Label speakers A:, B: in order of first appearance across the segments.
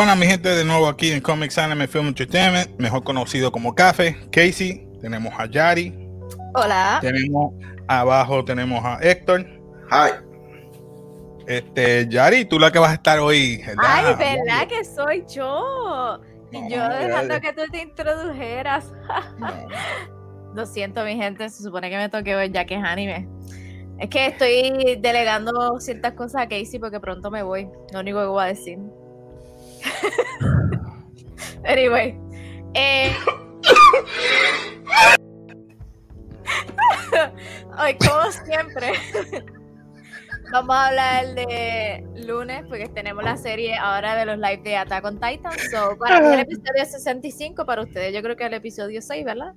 A: Buenas, mi gente, de nuevo aquí en Comics Anime Film Entertainment, mejor conocido como Café. Casey, tenemos a Yari.
B: Hola.
A: Tenemos abajo, tenemos a Héctor.
C: Hi.
A: Este, Yari, tú la que vas a estar hoy. ¿verdad?
B: Ay, ¿verdad que soy yo? Y
A: No,
B: yo dejando que tú te introdujeras.
A: No.
B: Lo siento, mi gente, se supone que me toque hoy ya que es anime. Es que estoy delegando ciertas cosas a Casey porque pronto me voy. Lo único que voy a decir. Anyway. Eh... Hoy, como siempre, vamos a hablar de lunes porque tenemos la serie ahora de los live de Attack on Titan. So, para el episodio 65, para ustedes yo creo que el episodio 6, ¿verdad?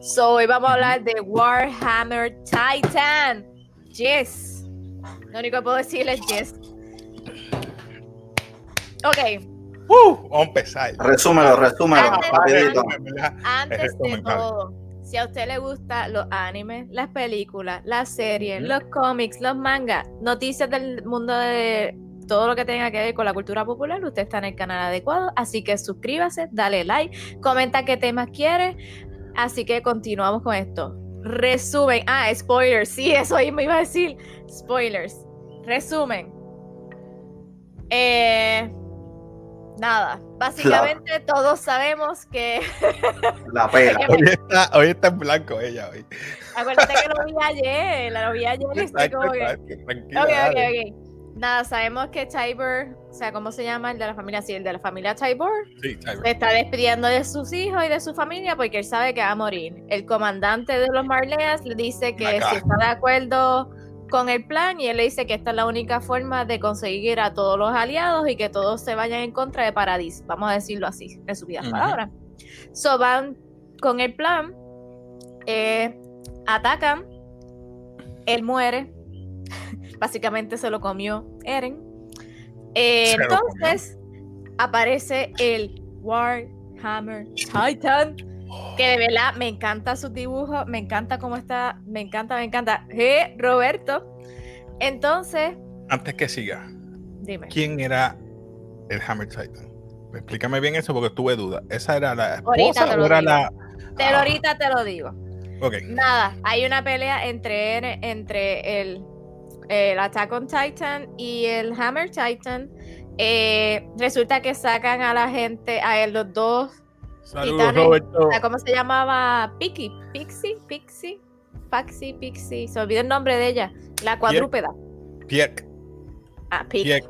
B: So, hoy vamos a hablar de Warhammer Titan. Yes. Lo único que puedo decir es yes. Ok,
A: Uh, vamos a empezar.
C: Resúmelo, resúmelo,
B: Antes- de todo, si a usted le gustan los animes, las películas, las series, los cómics, los mangas, noticias del mundo de todo lo que tenga que ver con la cultura popular, usted está en el canal adecuado, así que suscríbase, dale like, comenta qué temas quiere, así que continuamos con esto. Resumen, ah, spoilers, sí, eso ahí me iba a decir, spoilers. Resumen. Eh, nada, básicamente todos sabemos que
C: La pela.
A: Hoy está, hoy está en blanco ella hoy.
B: Acuérdate que lo vi ayer, lo vi ayer y estoy
A: Exacto,
B: como que...
A: exacto, tranquila,
B: Ok,
A: dale.
B: ok, ok. Nada, sabemos que Tybur, o sea, ¿cómo se llama el de la familia? Sí, el de la familia Tybur,
A: Sí,
B: se está despidiendo de sus hijos y de su familia porque él sabe que va a morir. El comandante de los Marleas le dice que
A: Acá.
B: si está de acuerdo con el plan y él le dice que esta es la única forma de conseguir a todos los aliados y que todos se vayan en contra de Paradis, vamos a decirlo así, en subidas
A: Ujú.
B: palabras. So van con el plan, eh, atacan, él muere, básicamente se lo comió Eren. Eh, entonces aparece el Warhammer Titan, que de verdad me encanta sus dibujos, me encanta cómo está, me encanta, me encanta. Eh, Roberto. Entonces,
A: Antes que siga,
B: dime.
A: ¿quién era el Hammer Titan? Explícame bien eso porque tuve duda. ¿Esa era la
B: Ahorita
A: esposa
B: te
A: o
B: lo
A: era
B: digo.
A: la...?
B: Te lo
A: Ah,
B: ahorita te lo digo.
A: Ok.
B: Nada, hay una pelea entre, entre el, el Attack on Titan y el Hammer Titan. Eh, resulta que sacan a la gente, a él, los dos
A: Saludos,
B: Titanes.
A: Roberto.
B: Ah, ¿Cómo se llamaba? Piki, Pixie, Pixie, Paxi, Pixie. Se olvidó el nombre de ella. La cuadrúpeda.
A: Piek,
B: Ah.
A: Piek,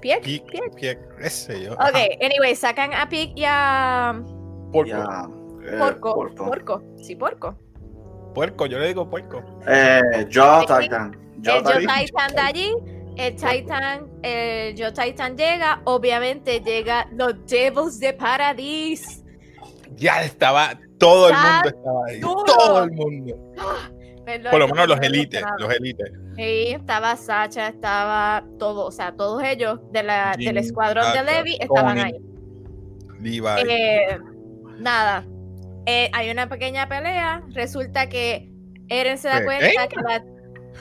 B: Piek,
A: Piek,
B: Piek.
A: Piek, ese yo.
B: Ok, anyway, sacan a Pik y a
A: Porco.
C: Ya, eh,
B: Porco.
C: Porco.
B: Porco. Sí, Porco.
A: Puerco, yo le digo puerco.
C: Eh, Joe
B: Sí.
C: Titan. Joe
B: El Joe
C: Titan.
B: Titan de allí. El Titan, el Joe Titan llega. Obviamente llega los Devils de Paradis.
A: Ya estaba, todo el mundo estaba ahí.
B: duro.
A: Todo el mundo.
B: Perdón,
A: Por lo menos los élites, los élites.
B: Sí, estaba Sacha, estaba todo, o sea, todos ellos de la, del escuadrón de
A: Sacha,
B: Levi estaban
A: Tony,
B: ahí. Eh, nada, eh, hay una pequeña pelea. Resulta que Eren se da cuenta que la-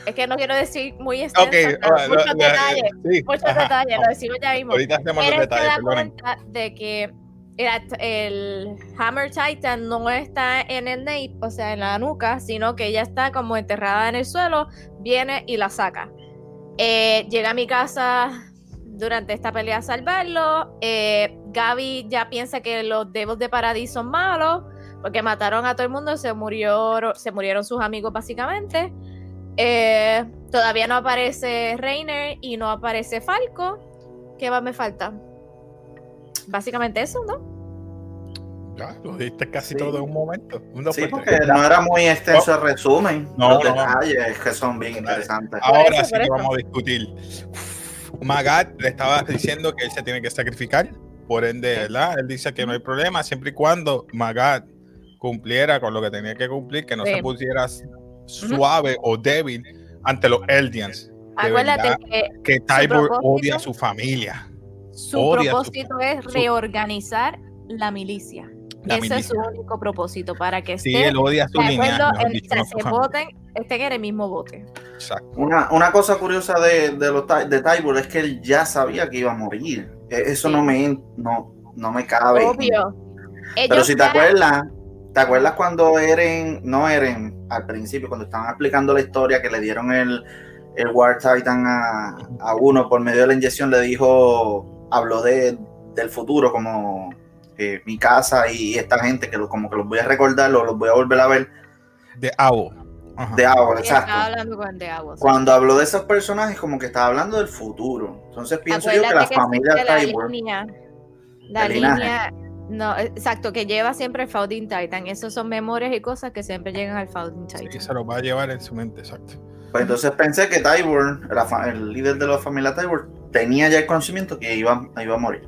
B: es que no quiero decir muy extenso,
A: ok,
B: pero
A: ah,
B: muchos
A: lo- lo-
B: detalles,
A: sí,
B: muchos
A: ajá.
B: detalles, lo decimos ya mismo.
A: Ahorita hacemos los
B: Eren se
A: detalles,
B: da
A: perdonen.
B: cuenta de que el, Hammer Titan no está en el nape, o sea, en la nuca, sino que ella está como enterrada en el suelo, viene y la saca. Eh, llega a mi casa durante esta pelea a salvarlo. Eh, Gaby ya piensa que los Devils de Paradis son malos porque mataron a todo el mundo, se, murió, se murieron sus amigos básicamente. Eh, todavía no aparece Reiner y no aparece Falco. ¿Qué más me falta? Básicamente eso, ¿no?
A: Ya, lo diste casi
C: Sí.
A: todo en un momento. Un
C: Sí,
A: por
C: porque no era muy extenso el resumen.
A: No,
C: Los
A: no.
C: detalles que son bien interesantes.
A: Ahora
B: eso,
A: sí que vamos a discutir. Magat le estaba diciendo que él se tiene que sacrificar, por ende, ¿verdad? Él dice que no hay problema siempre y cuando Magat cumpliera con lo que tenía que cumplir, que no
B: Sí.
A: se pusiera suave o débil ante los Eldians.
B: Acuérdate
A: verdad
B: que
A: que Tybur
B: propósito-
A: odia a su familia.
B: Su
A: odia su-
B: propósito es
A: su-
B: reorganizar la milicia.
A: La
B: Ese es su
A: milicia.
B: único propósito, para que
A: Sí,
B: esté
A: él odia a su
B: de
A: línea.
B: en-
A: dicho, no a su
B: se voten, estén en el mismo bote.
A: Exacto.
C: Una, una cosa curiosa de, de, los, de Tybur es que él ya sabía que iba a morir. E- Eso
B: Sí.
C: no me no, no me cabe.
B: Obvio.
C: Pero
B: Ellos
C: si te
B: ya-
C: acuerdas, ¿te acuerdas cuando Eren, no Eren, al principio, cuando estaban explicando la historia, que le dieron el, el War Titan a, a uno por medio de la inyección, le dijo, habló de, del futuro, como eh, mi casa y esta gente, que lo- como que los voy a recordar, los, los voy a volver a ver,
A: De Avo. Ajá.
C: de
B: Estaba
C: exacto.
B: hablando con The Hours.
C: Cuando habló de esos personajes, como que estaba hablando del futuro. Entonces pienso yo que la
B: Acuérdate
C: familia
B: la
C: Tybur,
B: línea, la
C: El
B: línea, no, exacto, que lleva siempre el Founding Titan. Esos son memorias y cosas que siempre llegan al Founding
A: Sí,
B: Titan.
A: se lo va a llevar en su mente, exacto.
C: pues entonces pensé que la fa- el líder de la familia Tybur, tenía ya el conocimiento que iba, iba a morir.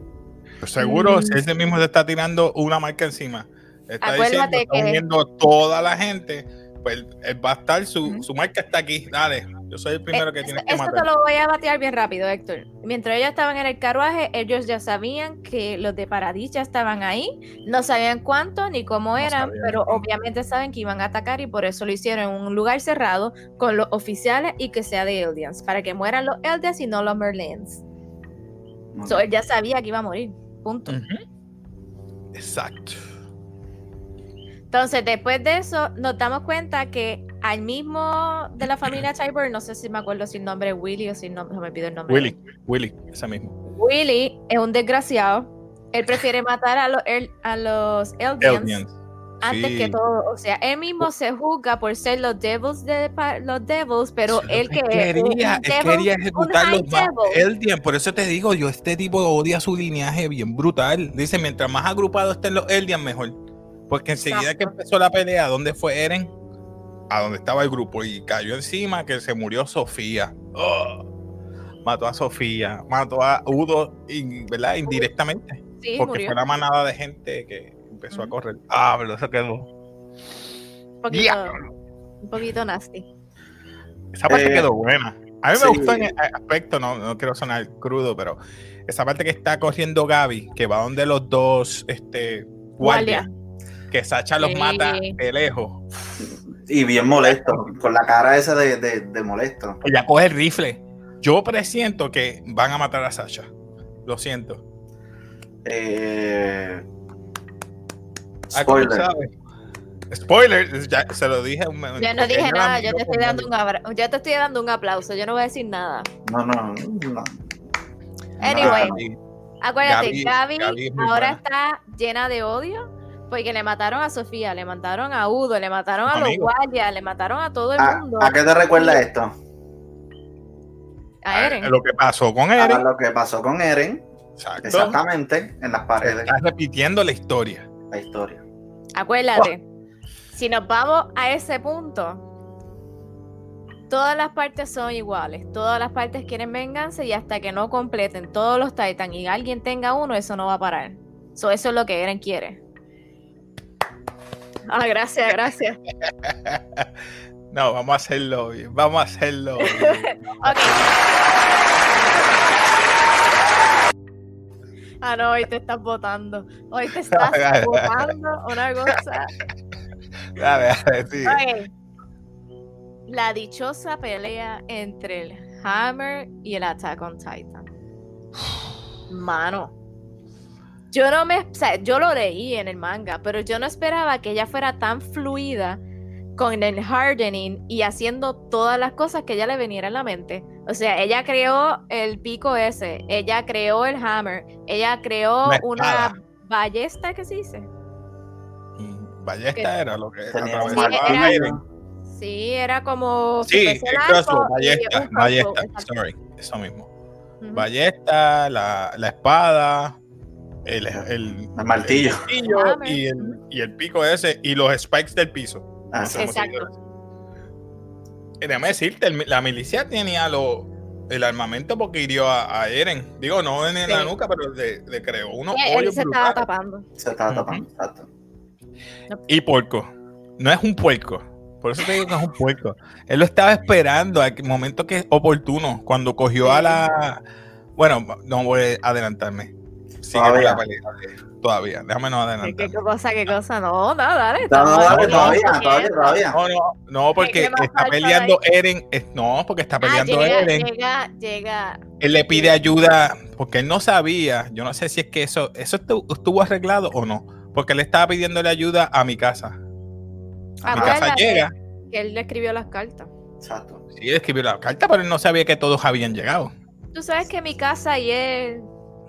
A: Pues seguro,
B: Mm.
A: si ese mismo se está tirando una marca encima, está
B: Acuérdate
A: diciendo, está
B: que-
A: uniendo toda la gente, pues él va a estar, su, marca está aquí, dale, yo soy el primero que
B: Eh,
A: tienes
B: eso-
A: que
B: Esto
A: matar.
B: te lo voy a batear bien rápido, Héctor. Mientras ellos estaban en el carruaje, ellos ya sabían que los de Paradis ya estaban ahí. No sabían cuánto ni cómo eran, pero obviamente saben que iban a atacar y por eso lo hicieron en un lugar cerrado con los oficiales y que sea de Eldians, para que mueran los Eldians y no los Merlins. So, él ya sabía que iba a morir. Punto.
A: Exacto.
B: Entonces, después de eso, nos damos cuenta que al mismo de la familia Tybur, no sé si me acuerdo si el nombre es Willy o si no, no me pido el nombre.
A: Willy, Willy, ese mismo.
B: Willy es un desgraciado. Él prefiere matar a los, El- a los Eldians
A: Eldians.
B: antes
A: Sí.
B: que todo. O sea, él mismo se juzga por ser los Devils de los Devils, pero
A: Sí,
B: él que es
A: quería, él
B: devil,
A: quería ejecutar los
B: high
A: más
B: devil.
A: Eldian, por eso te digo, yo este tipo odia su lineaje bien brutal. Dice, mientras más agrupado estén los Eldian, mejor. Porque enseguida que empezó la pelea, ¿dónde fue Eren? A donde estaba el grupo y cayó encima que se murió Sofía. Oh, mató a Sofía, mató a Udo, ¿verdad? Indirectamente.
B: Sí,
A: porque
B: murió.
A: fue la manada de gente que empezó a correr. Ah, pero eso quedó.
B: Un poquito,
A: Diablo.
B: un poquito nasty.
A: Esa parte
C: Eh,
A: quedó buena. A mí me gustó en el aspecto, no, no quiero sonar crudo, pero esa parte que está corriendo Gaby, que va donde los dos este, guardias, que Sacha los
B: Sí.
A: mata de lejos.
C: Y bien molesto, con la cara esa de, de, de molesto.
A: Ella coge el rifle. Yo presiento que van a matar a Sacha. Lo siento.
C: Eh,
A: Ah, ¿cómo
C: spoiler.
A: Spoiler, ya se lo dije. un-
B: Yo no dije nada, yo te estoy dando un abra- yo te estoy dando un aplauso, yo no voy a decir nada.
C: No, no, no.
B: Anyway,
A: Gaby.
B: Acuérdate,
A: Gaby-
B: Gaby,
A: Gaby es muy
B: ahora
A: buena.
B: está llena de odio porque le mataron a Sofía, le mataron a Udo, le mataron a los guardias, le mataron a todo el
C: ¿A,
B: mundo.
C: a qué te recuerda esto?
B: A Eren.
A: Lo que pasó con
C: A
A: Eren.
C: lo que pasó con Eren,
A: Exacto.
C: exactamente, en las paredes
A: Está repitiendo la historia.
C: la historia.
B: Acuérdate, si nos vamos a ese punto, todas las partes son iguales, todas las partes quieren venganza y hasta que no completen todos los Titans y alguien tenga uno, eso no va a parar. So, eso es lo que Eren quiere. Ah, gracias, gracias.
A: No, vamos a hacerlo bien. Vamos a hacerlo bien.
B: Ok. Ah, no, hoy te estás votando. Hoy te estás votando una cosa.
A: Dale, dale.
B: Ok. La dichosa pelea entre el Hammer y el Attack on Titan. Mano. Yo no me. O sea, yo lo leí en el manga, pero yo no esperaba que ella fuera tan fluida con el hardening y haciendo todas las cosas que ella le viniera en la mente. O sea, ella creó el pico ese, ella creó el hammer, ella creó
A: Una
B: ballesta, ¿qué se dice?
A: Ballesta
B: ¿Qué?
A: era lo que
B: Sí, era-. Sí, era como.
A: Sí, el crossbow, ballesta, ballesta, sorry, eso mismo. Ballesta, la, la espada, el, el,
C: El martillo.
A: el martillo
B: Hammer.
A: y, el, y el pico ese y los spikes del piso.
C: Ah,
B: Exacto.
A: Y déjame decirte, el- la milicia tenía lo, el armamento porque hirió a, a Eren. Digo, no en, la nuca, pero le, le creó unos
B: Sí, él
A: hoyos
B: se estaba tapando.
C: Se estaba tapando, exacto.
A: Y puerco. No es un puerco. Por eso te digo que es un puerco. Él lo estaba esperando al momento que es oportuno. Cuando cogió a la. Bueno, no voy a adelantarme. Sigue con
C: Todavía.
A: la pelea. Todavía. Déjame no
B: ¿Qué,
A: adelantar.
B: qué cosa, qué cosa? No, no, dale.
C: No, no, dale, todavía, todavía, todavía.
A: No, no, no, porque
B: ¿Qué más
A: está peleando
B: ahí?
A: Eren. es- no, porque está
B: Ah,
A: peleando
B: llega,
A: Eren.
B: llega, llega.
A: él le pide ayuda porque él no sabía, yo no sé si es que eso, eso estu- estuvo arreglado o no, porque él estaba pidiéndole ayuda a mi casa. A mi casa
B: Acuérdate
A: llega,
B: Que él le escribió las cartas.
C: Exacto.
A: sí, él escribió la carta, pero él no sabía que todos habían llegado.
B: Tú sabes que mi casa y él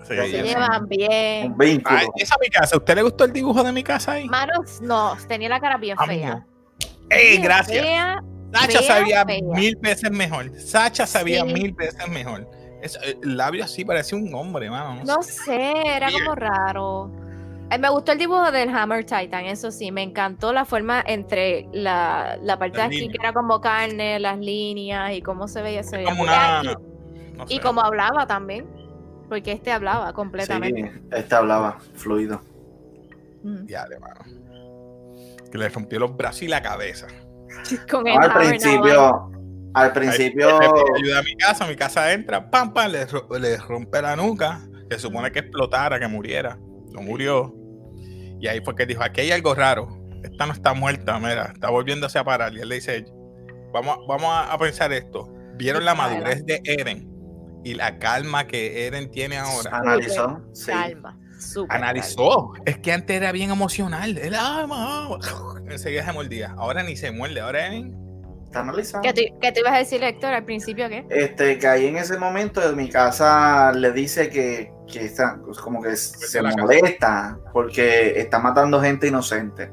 A: Sí,
C: Se
B: llevan bien.
C: vínculo.
A: Ah, esa es mi casa. ¿Usted le gustó el dibujo de mi casa ahí?
B: Manos, no, tenía la cara bien
A: A mí
B: fea.
A: ¡Ey,
B: Bien
A: gracias!
B: fea.
A: Sacha
B: fea,
A: sabía
B: fea.
A: mil veces mejor. Sacha sabía
B: Sí.
A: mil veces mejor. Eso, el labio así parecía un hombre, mano. No
B: No
A: sé.
B: sé, era como raro. Eh, me gustó el dibujo del Hammer Titan, eso sí, me encantó la forma entre la, la parte de
A: Las
B: aquí
A: líneas.
B: que era como carne, las líneas y cómo se veía. Se veía
A: Como una.
B: Ah,
A: no
B: y, y
A: sé.
B: como hablaba también, porque este hablaba completamente.
C: Sí, este hablaba fluido.
B: Mm.
A: Diale, mano. Que le rompió los brazos y la cabeza.
B: Con el
C: No, al principio, al
A: Ahí
C: principio,
A: le pide ayuda a mi casa, mi casa entra, pam, pam, le, ro- le rompe la nuca, que supone que explotara, que muriera. No murió. Y ahí fue que dijo, aquí hay algo raro. Esta no está muerta, mira, está volviéndose a parar. Y él le dice, vamos, vamos a, a pensar esto. ¿Vieron la madurez de Eren? Y la calma que Eren tiene ahora.
C: analizó. Sí.
B: calma, súper
A: Analizó. Es que antes era bien emocional. Él, ah, mamá", enseguida se mordía. Ahora ni se muerde. Ahora Eren
C: Está analizando.
B: ¿Qué, te, qué te ibas a decir, Héctor, al principio qué?
C: Este, que ahí en ese momento en mi casa le dice que, que está, pues, como que se
A: casa.
C: molesta porque está matando gente inocente.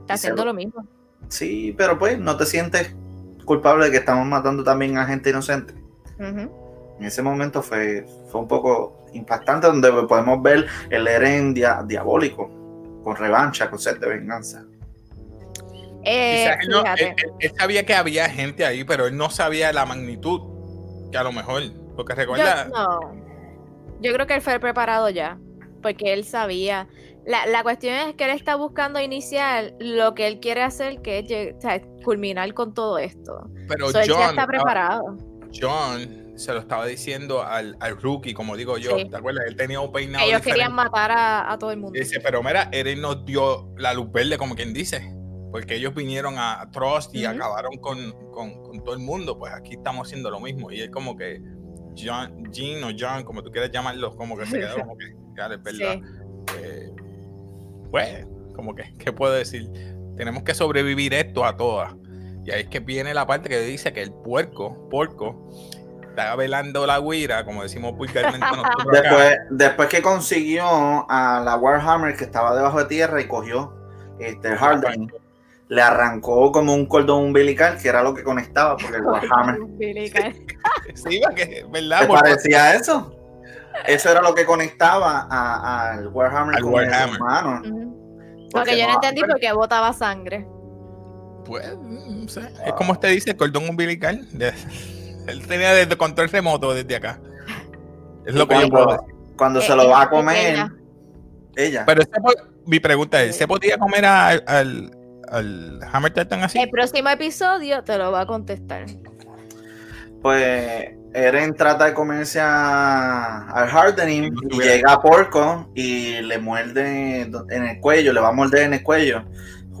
B: Está haciendo lo mismo.
C: Sí, pero pues no te sientes culpable de que estamos matando también a gente inocente.
B: Ujú.
C: En ese momento fue, fue un poco impactante donde podemos ver el Eren dia- diabólico, con revancha, con sed de venganza.
B: Eh,
A: él, no-
B: fíjate.
A: él- él- él sabía que había gente ahí, pero él no sabía la magnitud. Que a lo mejor. Porque recuerda.
B: Yo, no. Yo creo que él fue preparado ya, porque él sabía. La, la cuestión es que él está buscando iniciar lo que él quiere hacer, que es o sea, culminar con todo esto.
A: pero
B: So, él ya
A: John,
B: está preparado.
A: John se lo estaba diciendo al, al rookie, como digo yo.
B: Sí.
A: ¿Te acuerdas? Él tenía un peinado.
B: Ellos
A: diferente.
B: querían matar a, a todo el mundo.
A: Dice, pero mira, Eren nos dio la luz verde, como quien dice. Porque ellos vinieron a Trust y acabaron con, con- con todo el mundo. Pues aquí estamos haciendo lo mismo. Y es como que John, Jean o John, como tú quieras llamarlos, como que se quedó como que, ya, es verdad.
B: Sí.
A: Eh, pues, como que, ¿qué puedo decir? Tenemos que sobrevivir esto a todas. Y ahí es que viene la parte que dice que el puerco, porco, está velando la guira, como decimos vulgarmente nosotros acá.
C: Después, después que consiguió a la Warhammer que estaba debajo de tierra y cogió este, el Harden, le arrancó como un cordón umbilical, que era lo que conectaba, porque el Warhammer.
B: Umbilical.
A: Sí, porque, ¿verdad?
C: ¿Te
A: Por-
C: parecía eso? Eso era lo que conectaba a- al Warhammer
A: Al
C: con
A: Warhammer.
C: el humano. Porque
B: Porque yo no
C: no-
B: entendí por qué botaba sangre.
A: Pues, no sé. Es como usted dice, el cordón umbilical. Él tenía desde control remoto desde acá. Es lo que yo puedo
C: cuando,
A: decir.
C: cuando
B: Eh,
C: se lo va a
B: eh,
C: comer,
B: ella.
C: ella.
A: Pero ese mi pregunta es, ¿se podía comer a- al, al Hammer Titan así?
B: El próximo episodio te lo va a contestar.
C: Pues Eren trata de comerse a- al Hardening
A: No
C: y llega a Porco y le muerde en el cuello, le va a morder en el cuello.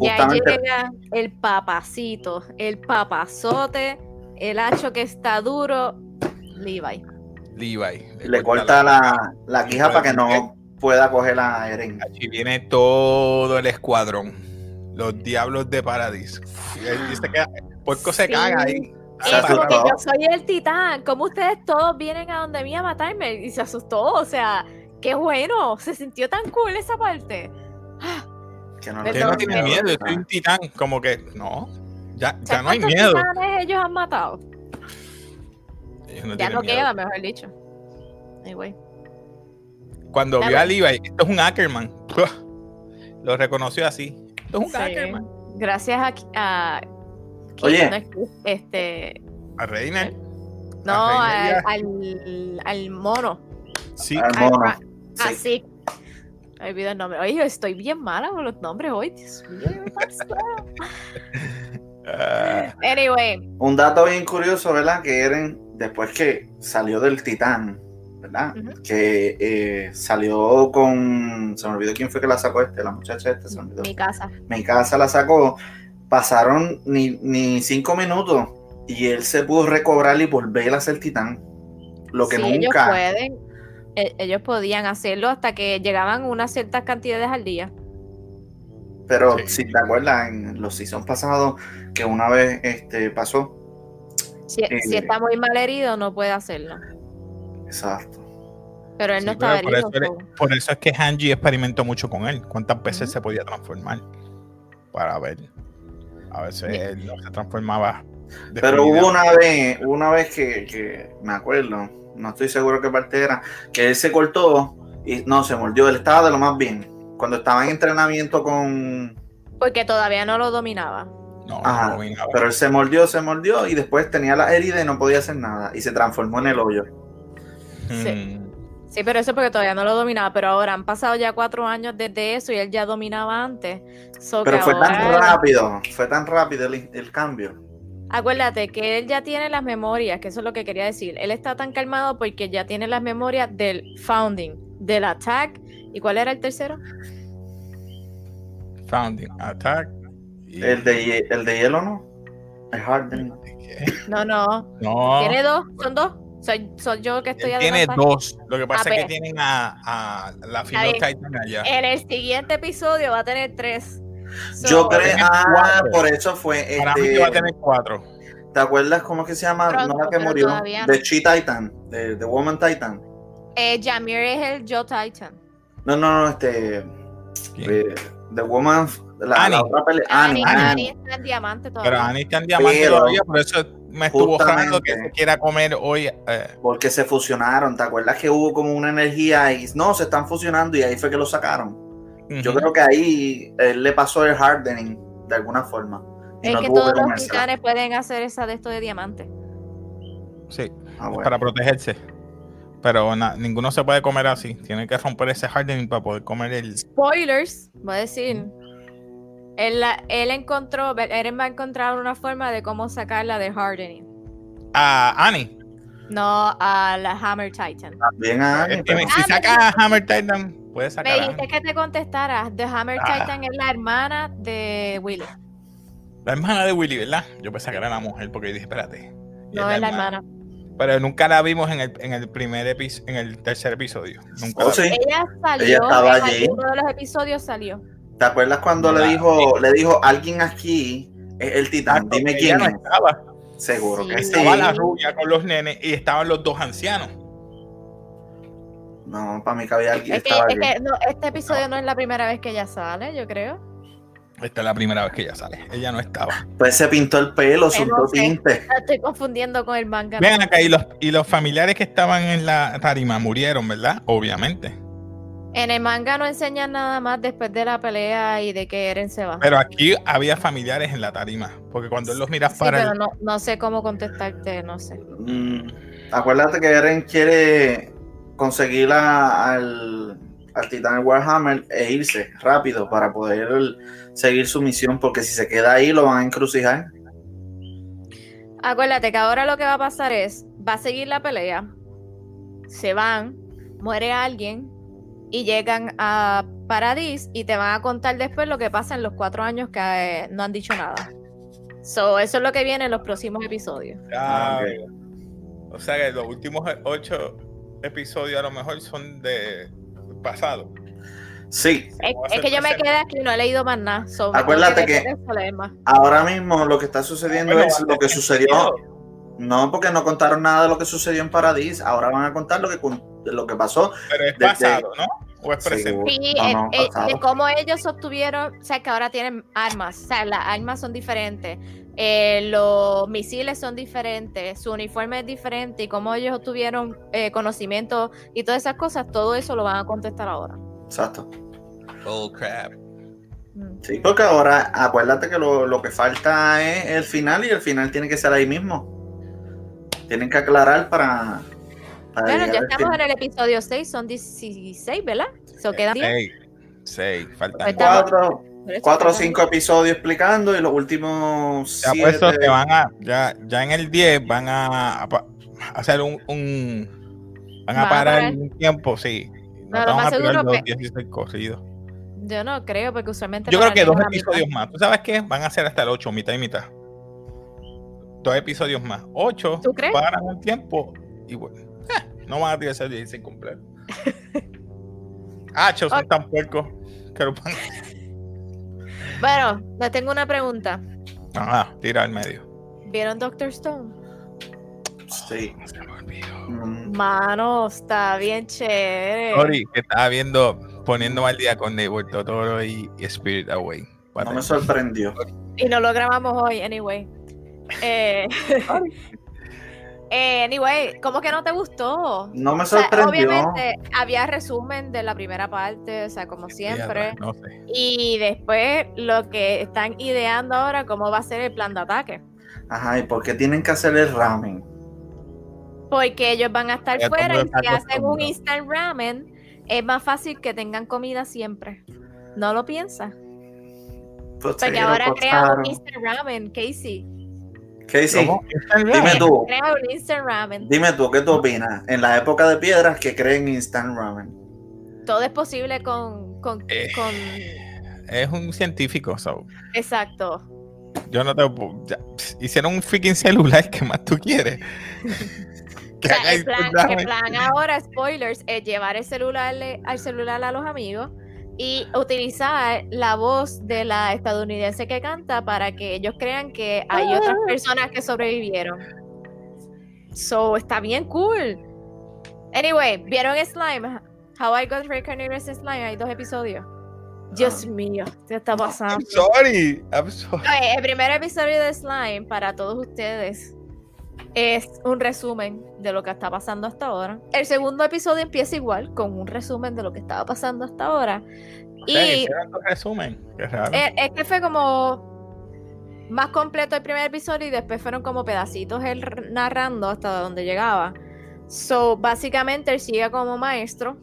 B: Y ahí llega el papacito, el papazote, el hacho que está duro, Levi.
A: Levi.
C: le corta la, la quija para que no pueda coger a Eren.
A: Aquí viene todo el escuadrón. Los diablos de Paradis. Puerco se
B: Sí.
A: caga ahí.
C: Se
B: Es como que yo soy el titán, como ustedes todos vienen a donde mí a matarme y se asustó, o sea, qué bueno, se sintió tan cool esa parte.
C: Que no
A: no
C: le-
A: tienen
B: pero-
A: miedo, yo soy un titán. Como que, no. Ya, ya
B: ¿Sabes
A: no hay miedo.
B: titanes ellos han matado?
A: Ellos no
B: ya no
A: miedo.
B: queda, mejor dicho. Anyway.
A: Cuando
B: Ya
A: vio a
B: ves.
A: Levi, esto es un Ackerman. Lo reconoció así. Esto es un
B: Sí.
A: Ackerman.
B: Gracias a, a
C: Oye.
B: no este,
A: A Reiner.
B: no,
A: A
B: al,
A: Reiner.
B: al, al mono.
A: Sí.
C: Al mono. Sí.
B: Así. Me olvido el nombre. Oye, estoy bien mala con los nombres hoy. Dios mío, Anyway,
C: Un dato bien curioso, ¿verdad? Que Eren, después que salió del titán, ¿verdad? Que eh, salió con. Se me olvidó quién fue que la sacó este, la muchacha esta, se me olvidó.
B: mi casa.
C: mi casa la sacó, pasaron ni, ni cinco minutos y él se pudo recobrar y volver a ser titán. lo que
B: Sí, ellos
C: nunca.
B: pueden, e- ellos podían hacerlo hasta que llegaban unas ciertas cantidades al día.
C: Pero
A: Sí.
C: si te acuerdas, en los seasons pasados, que una vez este, pasó.
B: Si,
C: Eh,
B: si está muy mal herido, no puede hacerlo.
C: Exacto.
B: Pero él
A: Sí,
B: no estaba
A: pero por,
B: herido.
A: eso, por eso es que Hanji experimentó mucho con él. ¿Cuántas veces se podía transformar? Para ver. A veces
B: Bien.
A: él no se transformaba.
C: Pero hubo una vez, una vez que, que me acuerdo, no estoy seguro qué parte era, que él se cortó y no se mordió. Él estaba de lo más bien. Cuando estaba en entrenamiento con.
B: Porque todavía no lo dominaba.
A: No,
C: Ajá,
A: no dominaba.
C: Pero él se mordió, se mordió y después tenía la herida y no podía hacer nada. Y se transformó en el hoyo.
B: Sí.
A: Mm,
B: Sí, pero eso porque todavía no lo dominaba. Pero ahora han pasado ya cuatro años desde eso y él ya dominaba antes. So
C: Pero fue tan rápido, fue tan rápido el, el cambio.
B: Acuérdate que él ya tiene las memorias, que eso es lo que quería decir. Él está tan calmado porque ya tiene las memorias del founding, del attack. ¿Y cuál era el tercero?
A: Founding Attack.
C: El de, el de hielo, ¿no? El hardening.
A: ¿Qué?
B: No, no.
A: No.
B: Tiene dos, son dos. Soy, soy yo que estoy
A: Él tiene dos. Lo que pasa
B: A
A: es que
B: ver.
A: tienen a, a la. Titan allá.
B: En el siguiente episodio va a tener tres. So,
C: Yo creo, ah, por eso fue.
A: Para mí
C: este,
A: que va a tener cuatro.
C: ¿Te acuerdas cómo es que se llama?
B: Pronto,
C: no la que murió.
B: no.
C: De She Titan, de, de Woman Titan.
B: eh, Jamir es el Joe Titan.
C: No, no, no, este. De The Woman. La,
A: Annie.
C: la otra pelea.
B: Annie,
C: Annie,
A: Annie.
B: Annie está en diamante todavía.
A: Pero Annie está en diamante
C: Pero,
A: todavía, por eso me estuvo raro que se quiera comer hoy. eh,
C: Porque se fusionaron. ¿Te acuerdas que hubo como una energía y no, se están fusionando y ahí fue que lo sacaron? Yo creo que ahí él le pasó el hardening de alguna forma. Y
B: es
C: no
B: que todos los titanes pueden hacer esa de esto de diamante.
A: Sí,
C: Ah, bueno.
A: para protegerse. Pero na- ninguno se puede comer así. Tiene que romper ese hardening para poder comer el.
B: Spoilers, voy a decir. Él, la- él encontró, Eren va a encontrar una forma de cómo sacarla de hardening.
A: A Annie.
B: No a la Hammer Titan.
C: También a Annie, pero-
A: si saca a Hammer Titan, puede
B: Me
A: sacar a
B: dijiste que te contestara. The Hammer
A: Ah.
B: Titan es la hermana de Willy.
A: La hermana de Willy, ¿verdad? Yo pensé que era la mujer porque dije, espérate.
B: No es la hermana.
A: Pero nunca la vimos en el, en el primer episodio, en el tercer episodio. Nunca
C: Oh, sí.
B: Ella salió.
C: Ella estaba
B: en
C: allí.
B: alguno de los episodios salió.
C: ¿Te acuerdas cuando le dijo, le dijo alguien aquí es el titán? Dime quién
A: no
C: es.
A: estaba.
C: Seguro
B: Sí.
C: que sí.
A: Estaba la rubia con los nenes y estaban los dos ancianos.
C: No, para mí que había alguien.
B: Es que,
C: estaba
B: es que no, este episodio no es la primera vez que ella sale, yo creo.
A: Esta es la primera vez que ella sale. Ella no estaba.
C: Pues se pintó el pelo,
B: Eh,
C: soltó tinte.
B: La estoy confundiendo con el manga.
A: Vean acá, y los, y los familiares que estaban en la tarima murieron, ¿verdad? Obviamente.
B: En el manga no enseñan nada más después de la pelea y de que Eren se va.
A: Pero aquí había familiares en la tarima. Porque cuando él los mira
B: Sí,
A: para
B: pero
A: el-
B: no, no sé cómo contestarte, no sé.
C: Mm, acuérdate que Eren quiere conseguir a- al, al titán Warhammer e irse rápido para poder seguir su misión. Porque si se queda ahí, lo van a encrucijar.
B: Acuérdate que ahora lo que va a pasar es, va a seguir la pelea, se van, muere alguien y llegan a Paradis y te van a contar después lo que pasa en los cuatro años que eh, no han dicho nada. So, eso es lo que viene en los próximos episodios.
A: Ah, O sea que los últimos ocho episodios a lo mejor son de pasado.
C: Sí,
B: Es, que yo me quedé aquí y no he leído más nada. So,
C: Acuérdate que- ahora mismo lo que está sucediendo
A: Bueno,
C: es lo que sucedió. No, porque no contaron nada de lo que sucedió en Paradis. Ahora van a contar lo que, de lo que pasó.
A: Pero es
C: Desde-
A: pasado, ¿no? O es presente.
B: Sí,
C: No,
B: eh,
C: no,
B: eh, de cómo ellos obtuvieron, o sea, que ahora tienen armas, o sea, las armas son diferentes, eh, los misiles son diferentes, su uniforme es diferente y cómo ellos obtuvieron eh, conocimiento y todas esas cosas, todo eso lo van a contestar ahora.
C: Exacto.
A: Oh, crap.
B: Mm.
C: Sí, porque ahora acuérdate que lo, lo que falta es el final y el final tiene que ser ahí mismo. Tienen que aclarar para. Para
B: Bueno, ya estamos en el episodio 6, son 16, ¿verdad? So, quedan 10.
A: Seis. Seis. Faltan
B: Ahorita-
A: cuatro.
C: cuatro, cuatro o cinco episodios explicando y los últimos siete.
A: puesto que van a, ya, ya en el 10 van a, a a hacer un, un- van a
B: Van a
A: parar
B: parar.
A: un tiempo, sí. No
B: No, lo más
A: a
B: seguro
A: los
B: que-
A: 16 corridos.
B: Yo no creo, porque usualmente.
A: Yo creo que dos
B: la mitad.
A: episodios más. ¿Tú sabes qué? Van a ser hasta el 8, mitad y mitad. Dos episodios más. 8
B: ¿Tú crees?
A: paran un tiempo y bueno. No van a tirar ese 16 completo. ah, chos, son tan puercos
B: Bueno, le tengo una pregunta.
A: Ah, tira al medio.
B: ¿Vieron Doctor Stone?
C: Sí.
A: Se me olvidó.
C: Mm,
B: Mano, está bien chévere.
A: Sorry, que estaba viendo, poniendo al día con Neighbor Totoro y, y Spirit Away.
C: No me sorprendió.
B: Y no lo grabamos hoy, anyway. Eh, eh, anyway, ¿cómo que no te gustó?
C: No me
B: O sea,
C: sorprendió.
B: obviamente había resumen de la primera parte, o sea, como siempre.
A: No sé.
B: Y después lo que están ideando ahora, cómo va a ser el plan de ataque.
C: Ajá, ¿y por qué tienen que hacer el ramen?
B: Porque ellos van a estar
A: Ya
B: fuera y si hacen un instant ramen, es más fácil que tengan comida siempre. ¿No lo piensas?
C: Pues
B: Porque ahora crean un instant ramen, Casey.
C: Casey,
A: ¿Cómo?
C: dime tú,
B: un instant ramen.
C: dime tú, ¿qué tú opinas? En la época de piedras que creen instant ramen.
B: Todo es posible con, con,
A: Eh.
B: con-
A: Es un científico, so,
B: Exacto.
A: yo no te ya, hicieron un freaking celular, ¿qué más tú quieres?
B: O sea,
A: haga
B: el plan, el plan ahora, spoilers, es llevar el celular, al celular a los amigos y utilizar la voz de la estadounidense que canta para que ellos crean que hay otras personas que sobrevivieron. So, está bien cool. Anyway, ¿vieron Slime? How I Got Reincarnated Slime. Hay dos episodios. Dios
C: Ah.
B: mío, ¿qué está pasando?
A: I'm sorry, I'm sorry.
B: El primer episodio de Slime para todos ustedes es un resumen de lo que está pasando hasta ahora. El segundo episodio empieza igual, con un resumen de lo que estaba pasando hasta ahora.
A: O sea, que
B: Y
A: resumen, qué raro.
B: eh, es que fue como más completo el primer episodio y después fueron como pedacitos él narrando hasta donde llegaba. So, básicamente él sigue como maestro.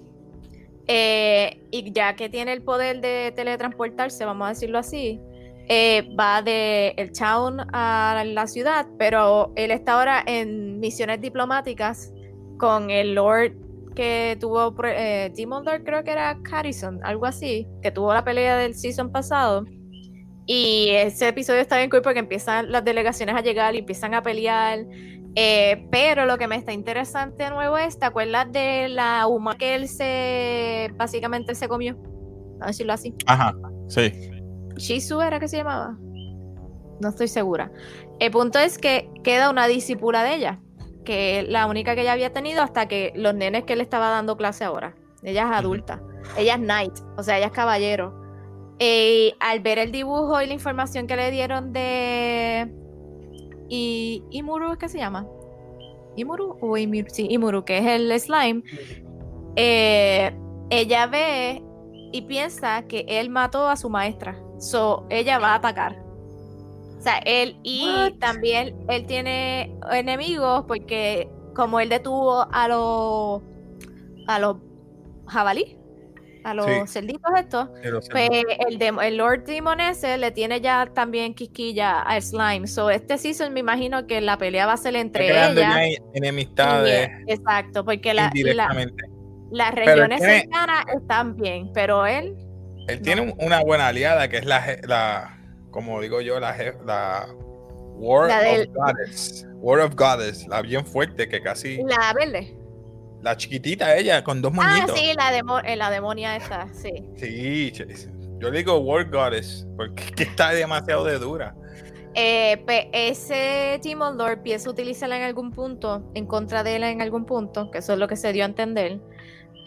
B: eh, y ya que tiene el poder de teletransportarse, vamos a decirlo así, eh, va de el town a la ciudad, pero él está ahora en misiones diplomáticas con el Lord que tuvo eh, Demon Lord, creo que era Harrison, algo así, que tuvo la pelea del season pasado. Y ese episodio está bien cool porque empiezan las delegaciones a llegar y empiezan a pelear. Eh, pero lo que me está interesante de nuevo es, ¿te acuerdas de la humana que él se básicamente se comió? A decirlo así.
A: Ajá, sí.
B: Shizu era que se llamaba. No estoy segura. El punto es que queda una discípula de ella, que es la única que ella había tenido hasta que los nenes que le estaba dando clase ahora. Ella es adulta. Ella es knight, o sea, ella es caballero. Eh, al ver el dibujo y la información que le dieron de I- Imuru, ¿es que se llama? ¿Imuru o Imuru? Sí, Imuru, que es el slime. eh, ella ve y piensa que él mató a su maestra. So, ella va a atacar. O sea, él y
C: What?
B: también él tiene enemigos porque como él detuvo a los a los jabalí, a los
A: Sí.
B: cerditos estos, pues el, dem- el Lord Demon ese le tiene ya también quisquilla al slime. So, este season me imagino que la pelea va a ser entre
A: creando
B: ella.
A: ya
B: y-
A: enemistades
B: exacto, porque la, las regiones
A: tiene-
B: cercanas están bien, pero él
A: Él tiene un- una buena aliada que es la, la como digo yo, la, la War
B: La
A: of
B: del-
A: Goddess. War of Goddess, la bien fuerte que casi.
B: La verde.
A: La chiquitita ella, con dos
B: Ah,
A: moñitos.
B: sí, la, demo- eh, la demonia esta, sí.
A: Sí, yo digo War Goddess, porque es que está demasiado de dura.
B: Eh, pues ese Demon Lord piensa utilizarla en algún punto, en contra de él en algún punto, que eso es lo que se dio a entender.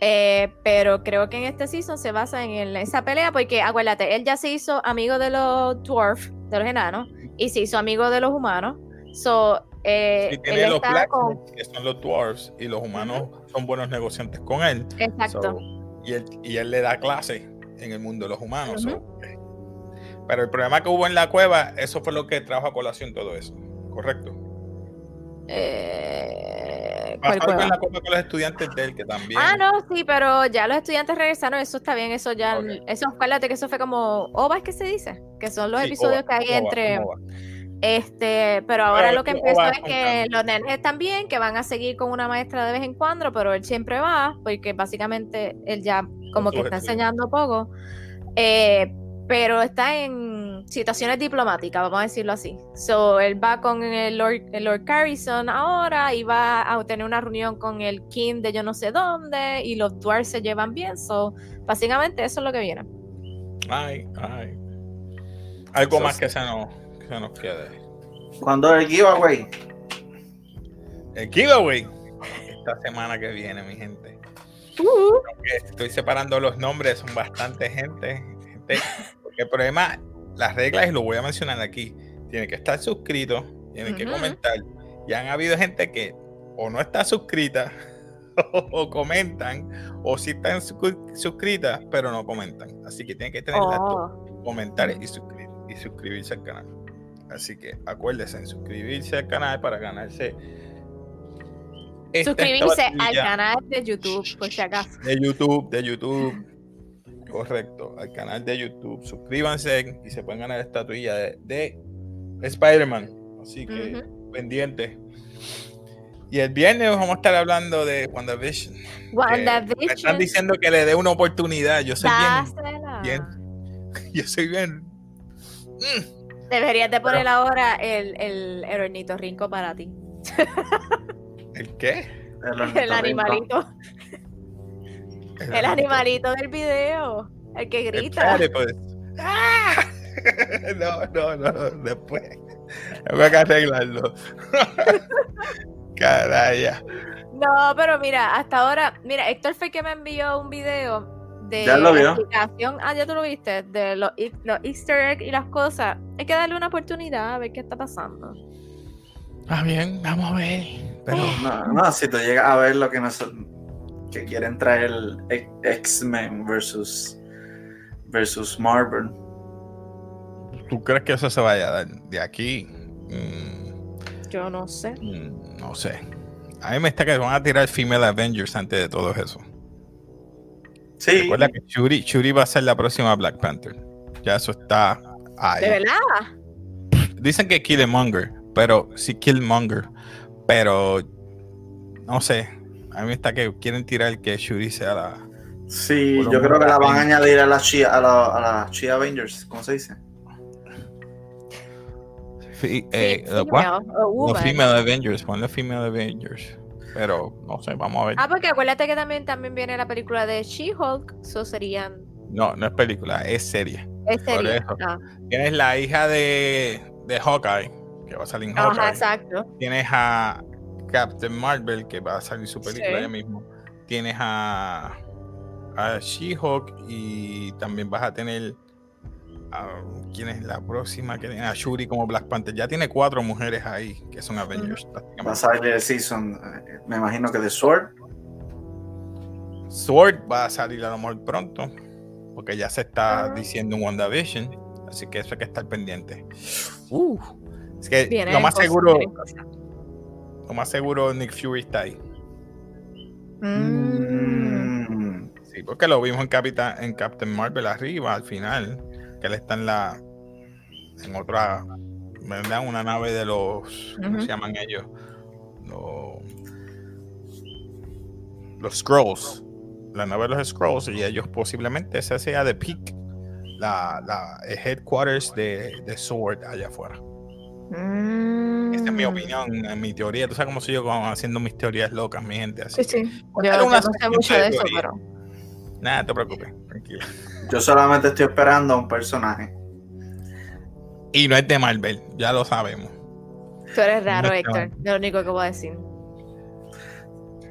B: Eh, pero creo que en este season se basa en el- esa pelea, porque acuérdate, él ya se hizo amigo de los dwarf, de los enanos, y se hizo amigo de los humanos. So, eh,
A: Y
B: él
A: tiene los Black,
B: con.
A: que son los dwarves, y los humanos son buenos negociantes con él.
B: Exacto.
A: So, y, él, y él le da clase en el mundo de los humanos. so, eh. Pero el problema que hubo en la cueva, eso fue lo que trajo a colación todo eso. Correcto.
B: Eh, ¿cuál
A: Pasó algo
B: cueva?
A: en la cueva con los estudiantes de él, que también.
B: Ah, no, sí, pero ya los estudiantes regresaron, eso está bien, eso ya,
A: Ok.
B: eso, acuérdate que eso fue como OVA, es que se dice, que son los
A: Sí,
B: episodios
A: ova,
B: que hay
A: ova,
B: entre,
A: ova.
B: este, pero ahora
A: Pero
B: lo que empezó es que los nenes están bien, que van a seguir con una maestra de vez en cuando, pero él siempre va, porque básicamente él ya como que está enseñando poco, eh, pero está en situaciones diplomáticas, vamos a decirlo así. So, él va con el Lord, el Lord Carrison ahora y va a tener una reunión con el King de yo no sé dónde y los Dwarfs se llevan bien. So, básicamente eso es lo que viene.
A: Ay, ay. Algo más que se nos, que se nos quede.
C: ¿Cuándo es el giveaway?
A: El giveaway. Esta semana que viene, mi gente.
B: Uh,
A: Estoy separando los nombres, son bastante gente. gente porque el problema, las reglas, y lo voy a mencionar aquí, tiene que estar suscrito, tiene que
B: Ujú.
A: comentar. Y han habido gente que o no está suscrita, o, comentan, o sí están suscri- suscritas, pero no comentan. Así que tienen que tener
B: oh,
A: comentar y, suscri- y suscribirse al canal. Así que acuérdense en suscribirse al canal para ganarse.
B: suscribirse al canal de YouTube, por si acaso.
A: de YouTube, de YouTube. Correcto, al canal de YouTube. Suscríbanse y se pueden ganar esta estatuilla de, de Spider-Man. Así que pendiente. Y el viernes vamos a estar hablando de WandaVision. que Me están
B: WandaVision.
A: diciendo que le dé una oportunidad. Yo soy
B: dásela.
A: bien, yo soy bien. Mm,
B: Deberías de poner ahora el, el, el ornitorrinco para ti.
A: ¿El qué?
C: El,
B: El animalito. El animalito del video. El que grita.
A: Espérate, pues. ¡Ah! No, no, no, después. Tengo que arreglarlo. Caraya.
B: No, pero mira, hasta ahora, mira, Héctor fue el que me envió un video de
C: Ya lo vio.
B: explicación. Ah, ya tú lo viste, de los, eas- los Easter eggs y las cosas. Hay que darle una oportunidad a ver qué está pasando.
A: Ah, bien, vamos a ver. Pero
C: No, no, si tú llegas a ver lo que nos que quieren traer X-Men versus versus Marvel.
A: ¿tú crees que eso se vaya a dar de aquí? Mm,
B: Yo no sé.
A: mm, no sé. A mí me está que van a tirar Female Avengers antes de todo eso.
C: Sí,
A: Recuerda que Shuri, Shuri va a ser la próxima Black Panther. Ya eso está ahí.
B: ¿De verdad?
A: Dicen que Killmonger, pero sí Killmonger, pero no sé. A mí está que quieren tirar que Shuri sea la.
C: sí, yo creo que la van a añadir a la Chia, a la, a la Chia Avengers, ¿cómo se dice?
A: fi- eh,
B: Sí, female o
A: Los
B: woman.
A: Female Avengers, Female Avengers. Pero no sé, vamos a ver.
B: Ah, porque acuérdate que también, también viene la película de She-Hulk. Eso serían.
A: No, no es película, es serie.
B: Es serie.
A: eso.
B: Ah,
A: Tienes la hija de, de Hawkeye, que va a salir en
B: Ajá,
A: Hawkeye.
B: exacto.
A: Tienes a Captain Marvel, que va a salir su película
B: Sí.
A: mismo. Tienes a, a She-Hulk y también vas a tener. a- ¿Quién es la próxima? que tiene? A Shuri como Black Panther. Ya tiene cuatro mujeres ahí que son Avengers.
C: Va a salir el season, me imagino que de Sword.
A: Sword va a salir a lo mejor pronto, porque ya se está
B: Ah.
A: diciendo en WandaVision. Así que eso hay que estar pendiente. Uh, es que lo más seguro. Lo más seguro Nick Fury está ahí.
B: Mm.
A: Sí, porque lo vimos en Capitán, en Captain Marvel arriba, al final, que él está en la en otra, ¿verdad? Una nave de los, ¿cómo se llaman ellos? Los, los Scrolls. La nave de los Scrolls y ellos posiblemente esa sea de Peak, la, la el headquarters de, de Sword allá afuera. Esa es mi
B: Mm.
A: opinión, en mi teoría. Tú sabes cómo soy yo con- haciendo mis teorías locas, mi gente. Así
B: Sí, sí. Yo,
A: una
B: no sé mucho
A: de
B: de eso,
A: teoría.
B: pero.
A: nada, no te preocupes, tranquila.
C: Yo solamente estoy esperando a un personaje.
A: Y no es de Marvel, ya lo sabemos.
B: Tú eres raro,
A: No,
B: Héctor. Es lo único que voy a decir.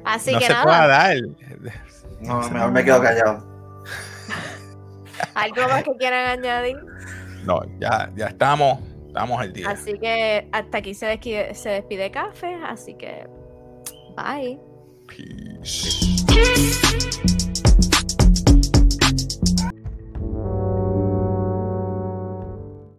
B: Así
A: no
B: que
A: se
B: nada,
A: dar.
C: No, mejor me quedo callado.
B: algo más que quieran añadir.
A: No, ya, ya estamos, estamos al día.
B: Así que hasta aquí se despide, se despide Café. Así que. Bye.
A: Peace.